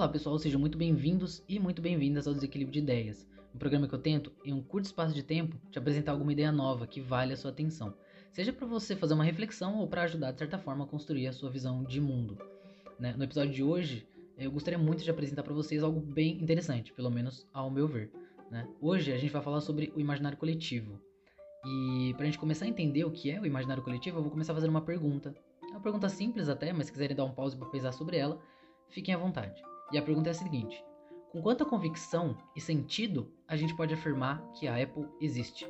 Olá pessoal, sejam muito bem-vindos e muito bem-vindas ao Desequilíbrio de Ideias, um programa que eu tento, em um curto espaço de tempo, te apresentar alguma ideia nova que vale a sua atenção, seja para você fazer uma reflexão ou para ajudar de certa forma a construir a sua visão de mundo. Né? No episódio de hoje, eu gostaria muito de apresentar para vocês algo bem interessante, pelo menos ao meu ver. Né? Hoje a gente vai falar sobre o imaginário coletivo. E para a gente começar a entender o que é o imaginário coletivo, eu vou começar fazendo uma pergunta. É uma pergunta simples até, mas se quiserem dar um pause para pensar sobre ela, fiquem à vontade. E a pergunta é a seguinte: com quanta convicção e sentido a gente pode afirmar que a Apple existe?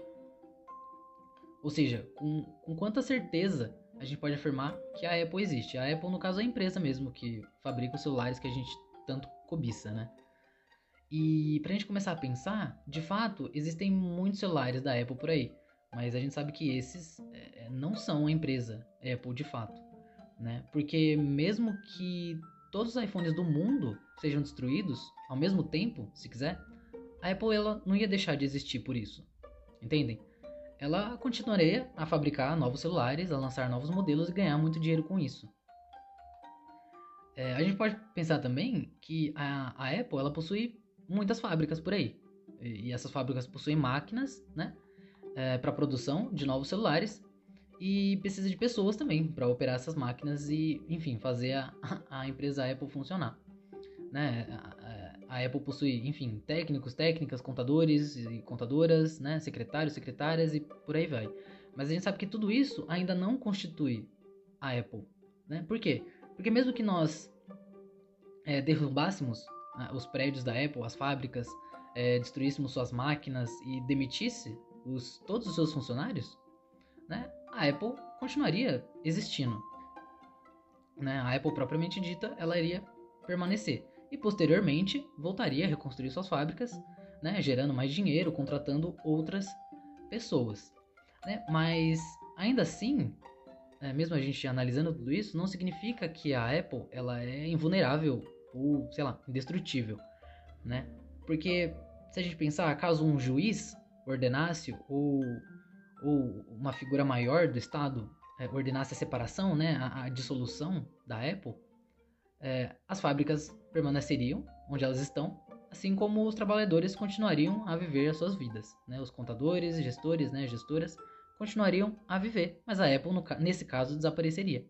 Ou seja, com, com quanta certeza a gente pode afirmar que a Apple existe? A Apple, no caso, é a empresa mesmo que fabrica os celulares que a gente tanto cobiça, né? E pra gente começar a pensar, de fato, existem muitos celulares da Apple por aí, mas a gente sabe que esses é, não são a empresa Apple de fato, né? Porque mesmo que todos os iPhones do mundo sejam destruídos ao mesmo tempo, se quiser, a Apple ela não ia deixar de existir por isso. Entendem? Ela continuaria a fabricar novos celulares, a lançar novos modelos e ganhar muito dinheiro com isso. É, a gente pode pensar também que a, a Apple ela possui muitas fábricas por aí. E, essas fábricas possuem máquinas né, é, para produção de novos celulares e precisa de pessoas também para operar essas máquinas e, enfim, fazer a, a empresa Apple funcionar. Né? A, a, Apple possui, enfim, técnicos, técnicas, contadores e contadoras, né? secretários, secretárias e por aí vai. Mas a gente sabe que tudo isso ainda não constitui a Apple. Né? Por quê? Porque mesmo que nós é, derrubássemos ah, os prédios da Apple, as fábricas, é, destruíssemos suas máquinas e demitisse os, todos os seus funcionários, né? A Apple continuaria existindo. Né? A Apple propriamente dita, ela iria permanecer e posteriormente voltaria a reconstruir suas fábricas, né? gerando mais dinheiro, contratando outras pessoas. Né? Mas ainda assim, é, mesmo a gente analisando tudo isso, não significa que a Apple ela é invulnerável ou, sei lá, indestrutível, né? Porque se a gente pensar, caso um juiz ordenasse ou ou uma figura maior do Estado é, ordenasse a separação, né, a, a dissolução da Apple, é, as fábricas permaneceriam onde elas estão, assim como os trabalhadores continuariam a viver as suas vidas. Né? Os contadores, gestores, né, gestoras continuariam a viver, mas a Apple, no, nesse caso, desapareceria.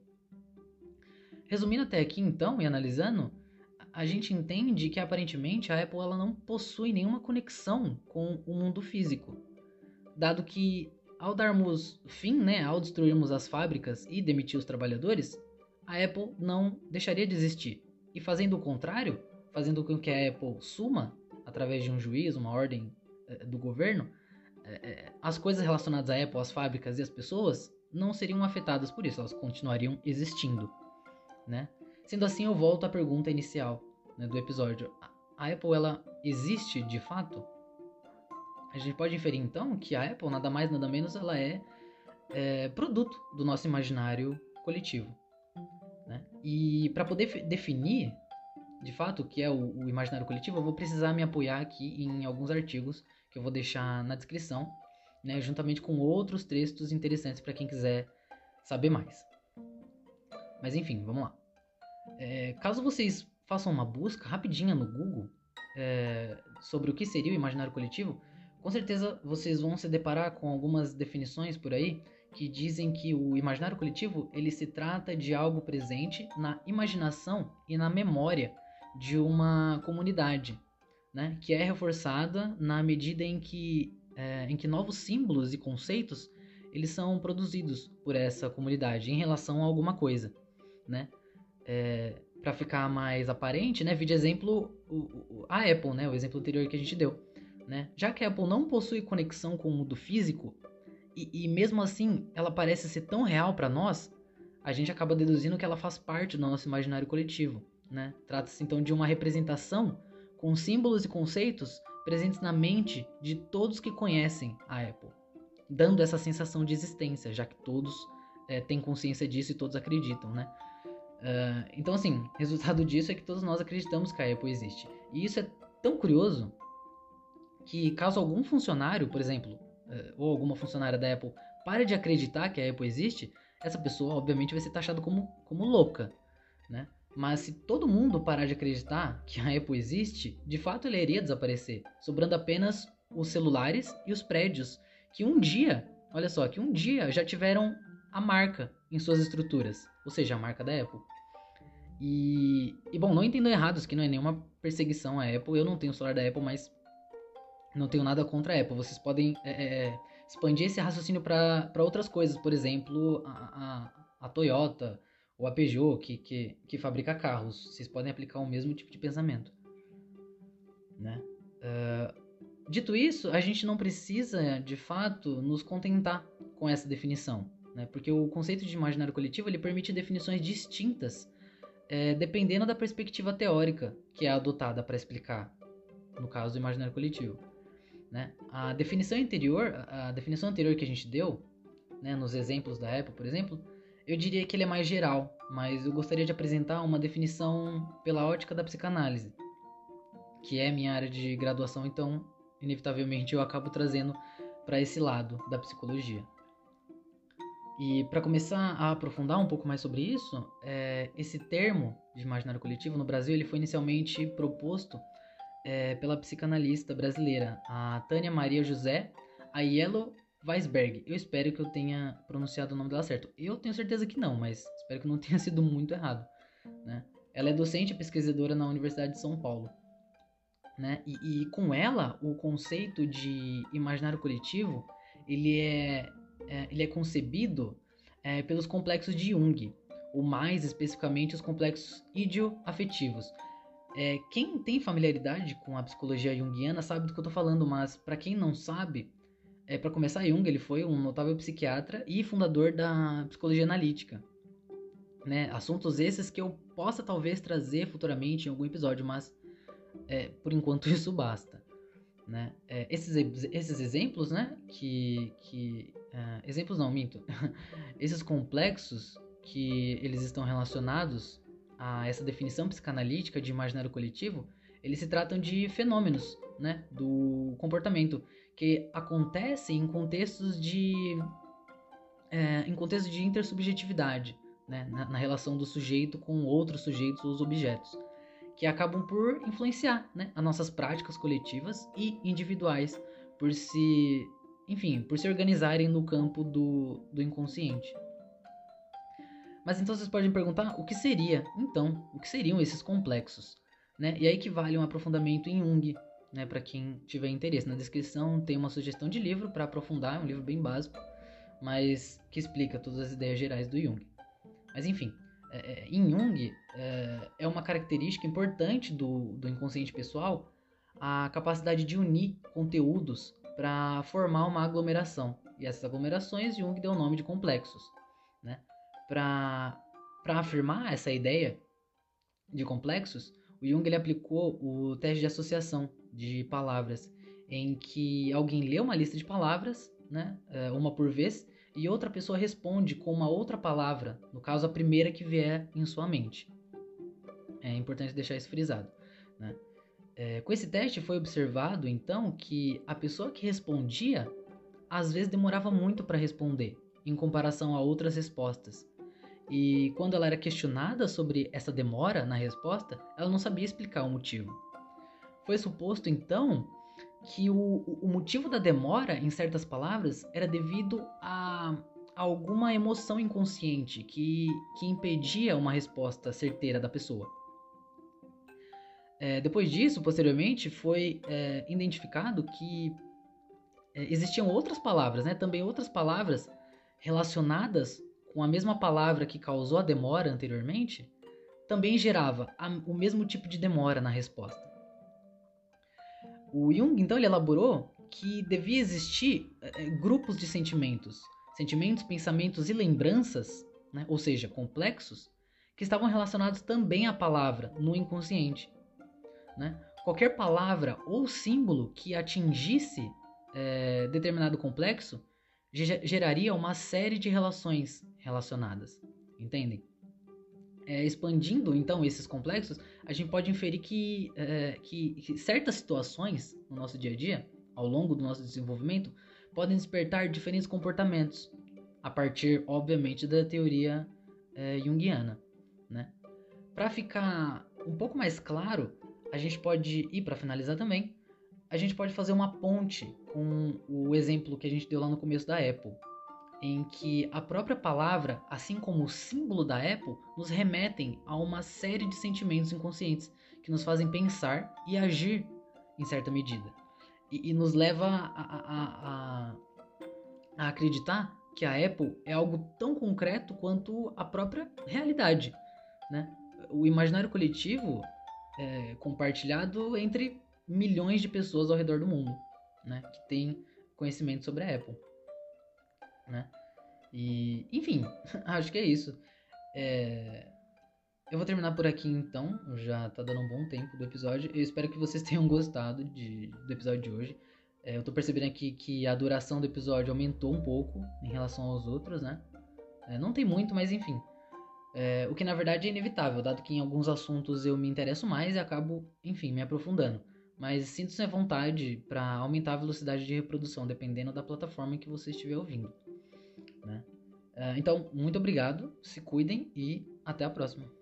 Resumindo até aqui, então, e analisando, a gente entende que aparentemente a Apple ela não possui nenhuma conexão com o mundo físico, dado que ao darmos fim, né, ao destruirmos as fábricas e demitir os trabalhadores, a Apple não deixaria de existir. E fazendo o contrário, fazendo com que a Apple suma através de um juiz, uma ordem é, do governo, é, as coisas relacionadas à Apple, as fábricas e as pessoas não seriam afetadas por isso, elas continuariam existindo, né? Sendo assim, eu volto à pergunta inicial né, do episódio: a Apple ela existe de fato? A gente pode inferir então que a Apple, nada mais nada menos, ela é, é produto do nosso imaginário coletivo. Né? E para poder definir de fato o que é o, o, imaginário coletivo, eu vou precisar me apoiar aqui em alguns artigos que eu vou deixar na descrição, né, juntamente com outros textos interessantes para quem quiser saber mais. Mas enfim, vamos lá. É, caso vocês façam uma busca rapidinha no Google é, sobre o que seria o imaginário coletivo, com certeza vocês vão se deparar com algumas definições por aí que dizem que o imaginário coletivo ele se trata de algo presente na imaginação e na memória de uma comunidade, né? que é reforçada na medida em que, é, em que novos símbolos e conceitos eles são produzidos por essa comunidade em relação a alguma coisa, né? É, para ficar mais aparente, né? Vi de exemplo o, o, a Apple, né? O exemplo anterior que a gente deu né? Já que a Apple não possui conexão com o mundo físico, e, e mesmo assim ela parece ser tão real para nós, a gente acaba deduzindo que ela faz parte do nosso imaginário coletivo. Né? Trata-se então de uma representação com símbolos e conceitos presentes na mente de todos que conhecem a Apple, dando essa sensação de existência, já que todos é, têm consciência disso e todos acreditam, né? Uh, então, assim, resultado disso é que todos nós acreditamos que a Apple existe. E isso é tão curioso que caso algum funcionário, por exemplo, eh, ou alguma funcionária da Apple pare de acreditar que a Apple existe, essa pessoa obviamente vai ser taxada como, como louca, né? Mas se todo mundo parar de acreditar que a Apple existe, de fato ela iria desaparecer, sobrando apenas os celulares e os prédios, que um dia, olha só, que um dia já tiveram a marca em suas estruturas, ou seja, a marca da Apple. E, e bom, não entendam errado, isso aqui não é nenhuma perseguição à Apple. Eu não tenho celular da Apple, mas não tenho nada contra a Apple. Vocês podem é, é, expandir esse raciocínio para outras coisas, por exemplo, a, a, a Toyota ou a Peugeot, que, que, que fabrica carros. Vocês podem aplicar o mesmo tipo de pensamento. Né? Uh, dito isso, a gente não precisa, de fato, nos contentar com essa definição. Né? Porque o conceito de imaginário coletivo ele permite definições distintas é, dependendo da perspectiva teórica que é adotada para explicar, no caso do imaginário coletivo. Né? A definição anterior, a definição anterior que a gente deu, né, nos exemplos da Apple, por exemplo, eu diria que ele é mais geral, mas eu gostaria de apresentar uma definição pela ótica da psicanálise, que é minha área de graduação, então inevitavelmente eu acabo trazendo para esse lado da psicologia. E para começar a aprofundar um pouco mais sobre isso, é, esse termo de imaginário coletivo no Brasil ele foi inicialmente proposto é, pela psicanalista brasileira, a Tânia Maria José Aiello Weisberg. Eu espero que eu tenha pronunciado o nome dela certo. Eu tenho certeza que não, mas espero que não tenha sido muito errado. Né? Ela é docente e pesquisadora na Universidade de São Paulo. Né? E, e com ela, o conceito de imaginário coletivo ele é é, ele é concebido é, pelos complexos de Jung, ou mais especificamente os complexos idioafetivos. É, quem tem familiaridade com a psicologia junguiana sabe do que eu estou falando, mas para quem não sabe, é, para começar, Jung ele foi um notável psiquiatra e fundador da psicologia analítica. Né? Assuntos esses que eu possa talvez trazer futuramente em algum episódio, mas é, por enquanto isso basta. Né? É, esses, esses exemplos né, que, que Uh, exemplos não, minto. Esses complexos que eles estão relacionados a essa definição psicanalítica de imaginário coletivo, eles se tratam de fenômenos, né, do comportamento que acontecem em contextos de é, em contextos de intersubjetividade, né, na, na, relação do sujeito com outros sujeitos ou os objetos, que acabam por influenciar, né, as nossas práticas coletivas e individuais por se enfim, por se organizarem no campo do, do inconsciente. Mas então vocês podem perguntar o que seria, então, o que seriam esses complexos? Né? E aí que vale um aprofundamento em Jung, né, para quem tiver interesse. Na descrição tem uma sugestão de livro para aprofundar, é um livro bem básico, mas que explica todas as ideias gerais do Jung. Mas enfim, é, é em Jung é, é uma característica importante do, do inconsciente pessoal a capacidade de unir conteúdos para formar uma aglomeração. E essas aglomerações Jung deu o nome de complexos. Para afirmar essa ideia de complexos, o Jung ele aplicou o teste de associação de palavras, em que alguém lê uma lista de palavras, né, é, uma por vez, e outra pessoa responde com uma outra palavra, no caso a primeira que vier em sua mente. É importante deixar isso frisado. Né? É, com esse teste foi observado então que a pessoa que respondia às vezes demorava muito para responder em comparação a outras respostas. E quando ela era questionada sobre essa demora na resposta, ela não sabia explicar o motivo. Foi suposto então que o, o motivo da demora em certas palavras era devido a, a alguma emoção inconsciente que, que impedia uma resposta certeira da pessoa. É, depois disso, posteriormente, foi é, identificado que é, existiam outras palavras, né? também outras palavras relacionadas com a mesma palavra que causou a demora anteriormente, também gerava a, o mesmo tipo de demora na resposta. O Jung, então, ele elaborou que devia existir é, é, grupos de sentimentos, sentimentos, pensamentos e lembranças, né? ou seja, complexos, que estavam relacionados também à palavra no inconsciente. Né? Qualquer palavra ou símbolo que atingisse é, determinado complexo geraria uma série de relações relacionadas, entendem? É, expandindo então esses complexos, a gente pode inferir que, é, que, que, certas situações no nosso dia a dia, ao longo do nosso desenvolvimento, podem despertar diferentes comportamentos, a partir, obviamente, da teoria é, junguiana. Né? Para ficar um pouco mais claro, a gente pode ir para finalizar também. A gente pode fazer uma ponte com o exemplo que a gente deu lá no começo da Apple, em que a própria palavra, assim como o símbolo da Apple, nos remetem a uma série de sentimentos inconscientes que nos fazem pensar e agir em certa medida. E, e nos leva a, a, a, a acreditar que a Apple é algo tão concreto quanto a própria realidade. Né? O imaginário coletivo é compartilhado entre milhões de pessoas ao redor do mundo né? que tem conhecimento sobre a Apple né? E, enfim, acho que é isso. É... Eu vou terminar por aqui então, já tá dando um bom tempo do episódio. Eu espero que vocês tenham gostado de, do episódio de hoje. É, eu tô percebendo aqui que a duração do episódio aumentou um pouco em relação aos outros, né? É, não tem muito, mas enfim. É, o que na verdade é inevitável, dado que em alguns assuntos eu me interesso mais e acabo, enfim, me aprofundando. Mas sinto-se à vontade para aumentar a velocidade de reprodução, dependendo da plataforma que você estiver ouvindo. Né? Uh, então, muito obrigado, se cuidem e até a próxima.